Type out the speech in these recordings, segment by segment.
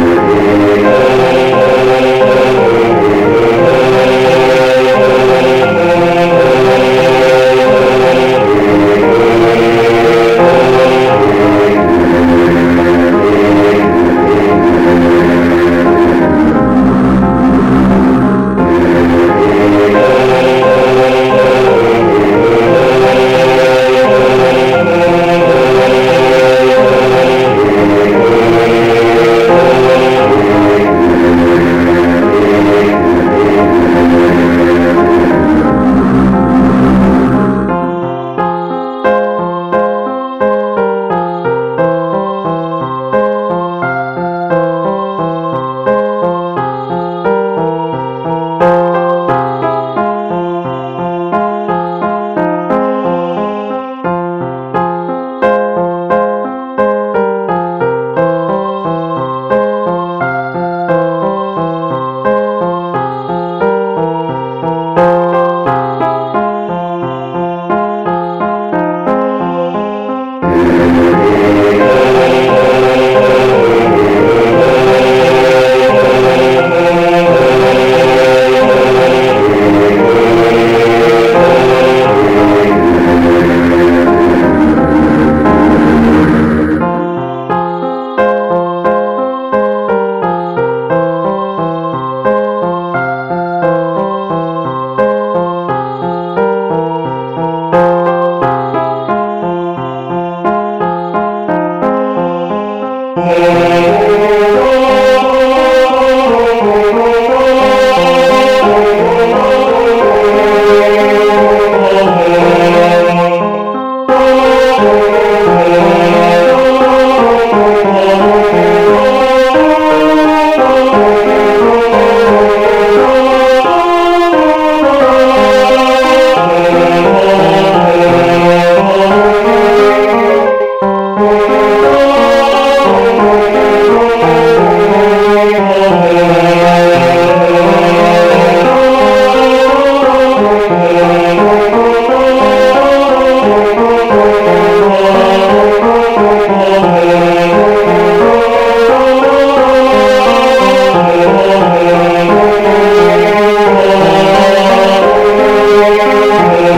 Oh,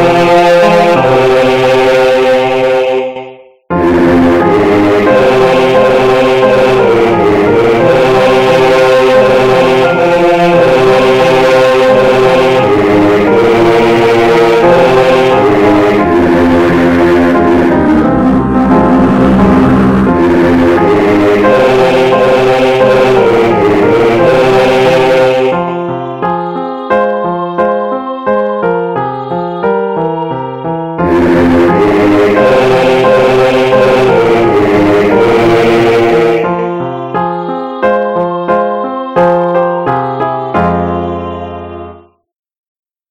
Música